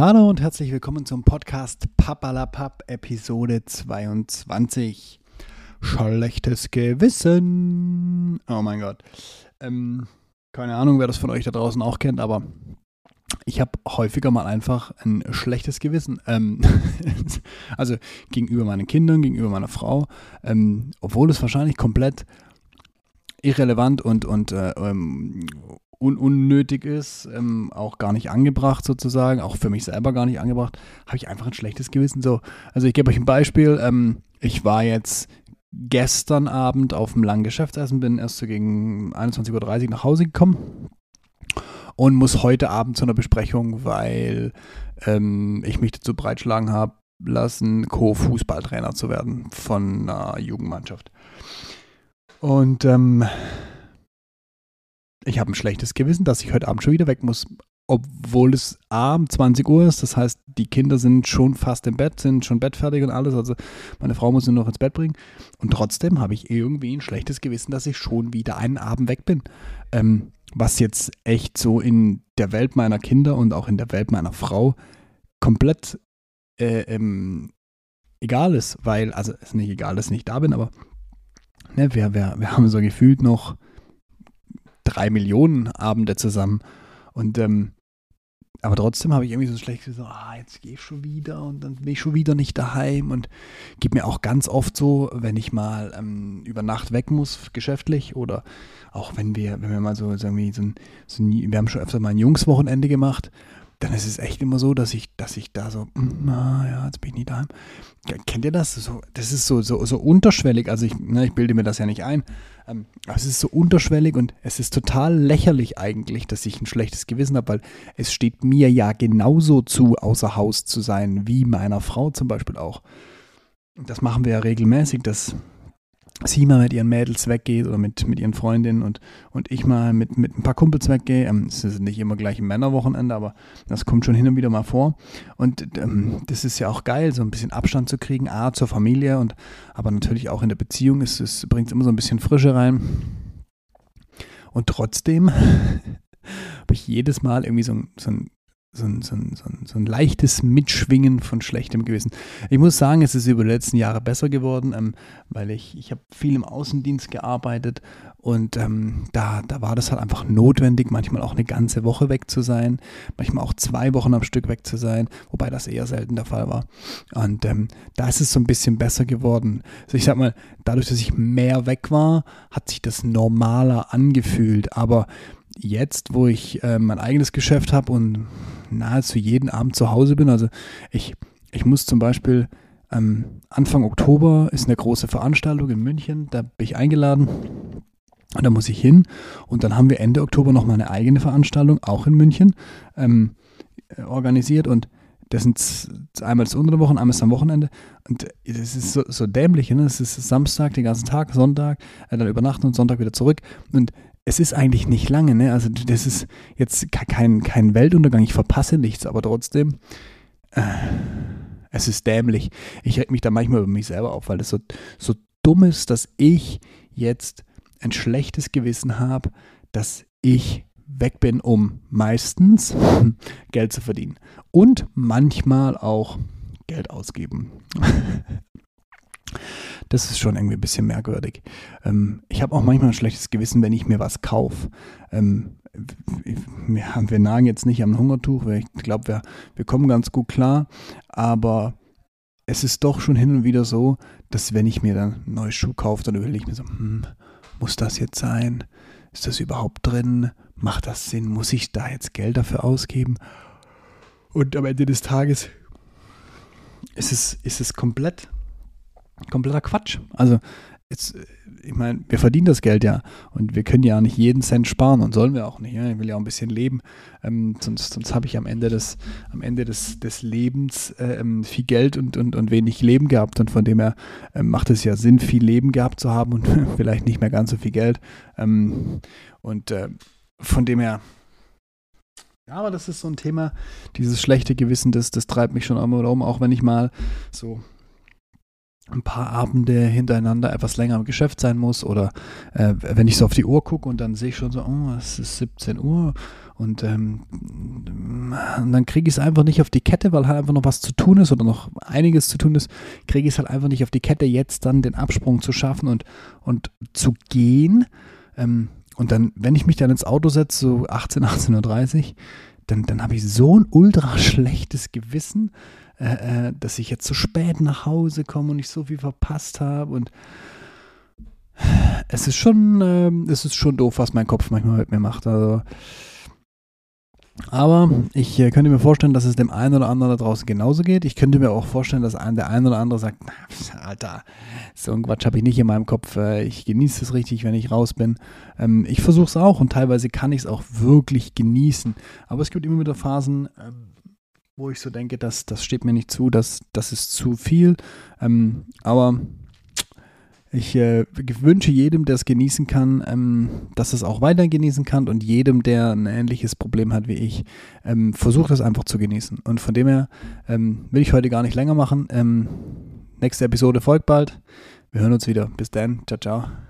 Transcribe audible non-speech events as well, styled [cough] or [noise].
Hallo und herzlich willkommen zum Podcast Papalapap Episode 22. Schlechtes Gewissen. Oh mein Gott. Ähm, keine Ahnung, wer das von euch da draußen auch kennt, aber ich habe häufiger mal einfach ein schlechtes Gewissen. Ähm, [laughs] also gegenüber meinen Kindern, gegenüber meiner Frau, ähm, obwohl es wahrscheinlich komplett irrelevant und, und äh, ähm, un unnötig ist, ähm, auch gar nicht angebracht sozusagen, auch für mich selber gar nicht angebracht, habe ich einfach ein schlechtes Gewissen. So, also ich gebe euch ein Beispiel. Ähm, ich war jetzt gestern Abend auf dem langen Geschäftsessen, bin erst so gegen 21.30 Uhr nach Hause gekommen und muss heute Abend zu einer Besprechung, weil ähm, ich mich dazu breitschlagen habe lassen, Co-Fußballtrainer zu werden von einer Jugendmannschaft. Und ähm, ich habe ein schlechtes Gewissen, dass ich heute Abend schon wieder weg muss, obwohl es abend 20 Uhr ist. Das heißt, die Kinder sind schon fast im Bett, sind schon bettfertig und alles. Also meine Frau muss sie noch ins Bett bringen. Und trotzdem habe ich irgendwie ein schlechtes Gewissen, dass ich schon wieder einen Abend weg bin. Ähm, was jetzt echt so in der Welt meiner Kinder und auch in der Welt meiner Frau komplett äh, ähm, egal ist, weil, also es ist nicht egal, dass ich nicht da bin, aber ne, wir, wir, wir haben so gefühlt noch drei Millionen Abende zusammen. Und ähm, aber trotzdem habe ich irgendwie so schlecht so, ah, jetzt gehe ich schon wieder und dann bin ich schon wieder nicht daheim und gebe mir auch ganz oft so, wenn ich mal ähm, über Nacht weg muss, geschäftlich oder auch wenn wir, wenn wir mal so, sagen wir, so ein, so ein, wir haben schon öfter mal ein Jungswochenende gemacht dann ist es echt immer so, dass ich, dass ich da so, na ja, jetzt bin ich nicht daheim. Kennt ihr das? So, das ist so, so, so unterschwellig. Also ich, ne, ich bilde mir das ja nicht ein. Ähm, aber es ist so unterschwellig und es ist total lächerlich eigentlich, dass ich ein schlechtes Gewissen habe, weil es steht mir ja genauso zu, außer Haus zu sein, wie meiner Frau zum Beispiel auch. Das machen wir ja regelmäßig, dass sie mal mit ihren Mädels weggeht oder mit, mit ihren Freundinnen und, und ich mal mit, mit ein paar Kumpels weggehe. Ähm, es ist nicht immer gleich ein Männerwochenende, aber das kommt schon hin und wieder mal vor. Und ähm, das ist ja auch geil, so ein bisschen Abstand zu kriegen, A, zur Familie und aber natürlich auch in der Beziehung. Es, es bringt immer so ein bisschen Frische rein. Und trotzdem [laughs] habe ich jedes Mal irgendwie so, so ein so ein, so, ein, so, ein, so ein leichtes Mitschwingen von schlechtem Gewissen. Ich muss sagen, es ist über die letzten Jahre besser geworden, ähm, weil ich, ich habe viel im Außendienst gearbeitet und ähm, da, da war das halt einfach notwendig, manchmal auch eine ganze Woche weg zu sein, manchmal auch zwei Wochen am Stück weg zu sein, wobei das eher selten der Fall war. Und ähm, da ist es so ein bisschen besser geworden. Also ich sag mal, dadurch, dass ich mehr weg war, hat sich das normaler angefühlt, aber jetzt, wo ich äh, mein eigenes Geschäft habe und nahezu jeden Abend zu Hause bin, also ich, ich muss zum Beispiel ähm, Anfang Oktober ist eine große Veranstaltung in München, da bin ich eingeladen und da muss ich hin und dann haben wir Ende Oktober noch mal eine eigene Veranstaltung, auch in München, ähm, organisiert und das sind einmal das unter der Woche, einmal am Wochenende. Und das ist so, so dämlich. Ne? Das ist Samstag, den ganzen Tag, Sonntag, äh, dann übernachten und Sonntag wieder zurück. Und es ist eigentlich nicht lange, ne? Also das ist jetzt kein, kein Weltuntergang, ich verpasse nichts, aber trotzdem, äh, es ist dämlich. Ich reg mich da manchmal über mich selber auf, weil es so, so dumm ist, dass ich jetzt ein schlechtes Gewissen habe, dass ich weg bin, um meistens [laughs] Geld zu verdienen. Und manchmal auch Geld ausgeben. [laughs] Das ist schon irgendwie ein bisschen merkwürdig. Ähm, ich habe auch manchmal ein schlechtes Gewissen, wenn ich mir was kaufe. Ähm, wir, wir nagen jetzt nicht am Hungertuch, weil ich glaube, wir, wir kommen ganz gut klar. Aber es ist doch schon hin und wieder so, dass wenn ich mir dann ein neues Schuh kaufe, dann überlege ich mir so, hm, muss das jetzt sein? Ist das überhaupt drin? Macht das Sinn? Muss ich da jetzt Geld dafür ausgeben? Und am Ende des Tages ist es, ist es komplett kompletter Quatsch. Also jetzt, äh, ich meine, wir verdienen das Geld ja und wir können ja nicht jeden Cent sparen und sollen wir auch nicht. Ja? Ich will ja auch ein bisschen leben, ähm, sonst, sonst habe ich am Ende des, am Ende des, des Lebens äh, ähm, viel Geld und, und, und wenig Leben gehabt und von dem her äh, macht es ja Sinn, viel Leben gehabt zu haben und [laughs] vielleicht nicht mehr ganz so viel Geld. Ähm, und äh, von dem her ja, aber das ist so ein Thema, dieses schlechte Gewissen, das, das treibt mich schon immer um, auch wenn ich mal so ein paar Abende hintereinander etwas länger im Geschäft sein muss oder äh, wenn ich so auf die Uhr gucke und dann sehe ich schon so, oh, es ist 17 Uhr und, ähm, und dann kriege ich es einfach nicht auf die Kette, weil halt einfach noch was zu tun ist oder noch einiges zu tun ist, kriege ich es halt einfach nicht auf die Kette, jetzt dann den Absprung zu schaffen und, und zu gehen. Ähm, und dann, wenn ich mich dann ins Auto setze, so 18, 18.30 Uhr, dann, dann habe ich so ein ultra schlechtes Gewissen, äh, äh, dass ich jetzt zu spät nach Hause komme und ich so viel verpasst habe und es ist schon, äh, es ist schon doof, was mein Kopf manchmal mit mir macht. Also, aber ich äh, könnte mir vorstellen, dass es dem einen oder anderen da draußen genauso geht. Ich könnte mir auch vorstellen, dass ein, der ein oder andere sagt, Alter, so ein Quatsch habe ich nicht in meinem Kopf. Äh, ich genieße es richtig, wenn ich raus bin. Ähm, ich versuche es auch und teilweise kann ich es auch wirklich genießen. Aber es gibt immer wieder Phasen, ähm, wo ich so denke, das, das steht mir nicht zu, das, das ist zu viel. Ähm, aber ich äh, wünsche jedem, der es genießen kann, ähm, dass es auch weiter genießen kann und jedem, der ein ähnliches Problem hat wie ich, ähm, versucht es einfach zu genießen. Und von dem her ähm, will ich heute gar nicht länger machen. Ähm, nächste Episode folgt bald. Wir hören uns wieder. Bis dann. Ciao, ciao.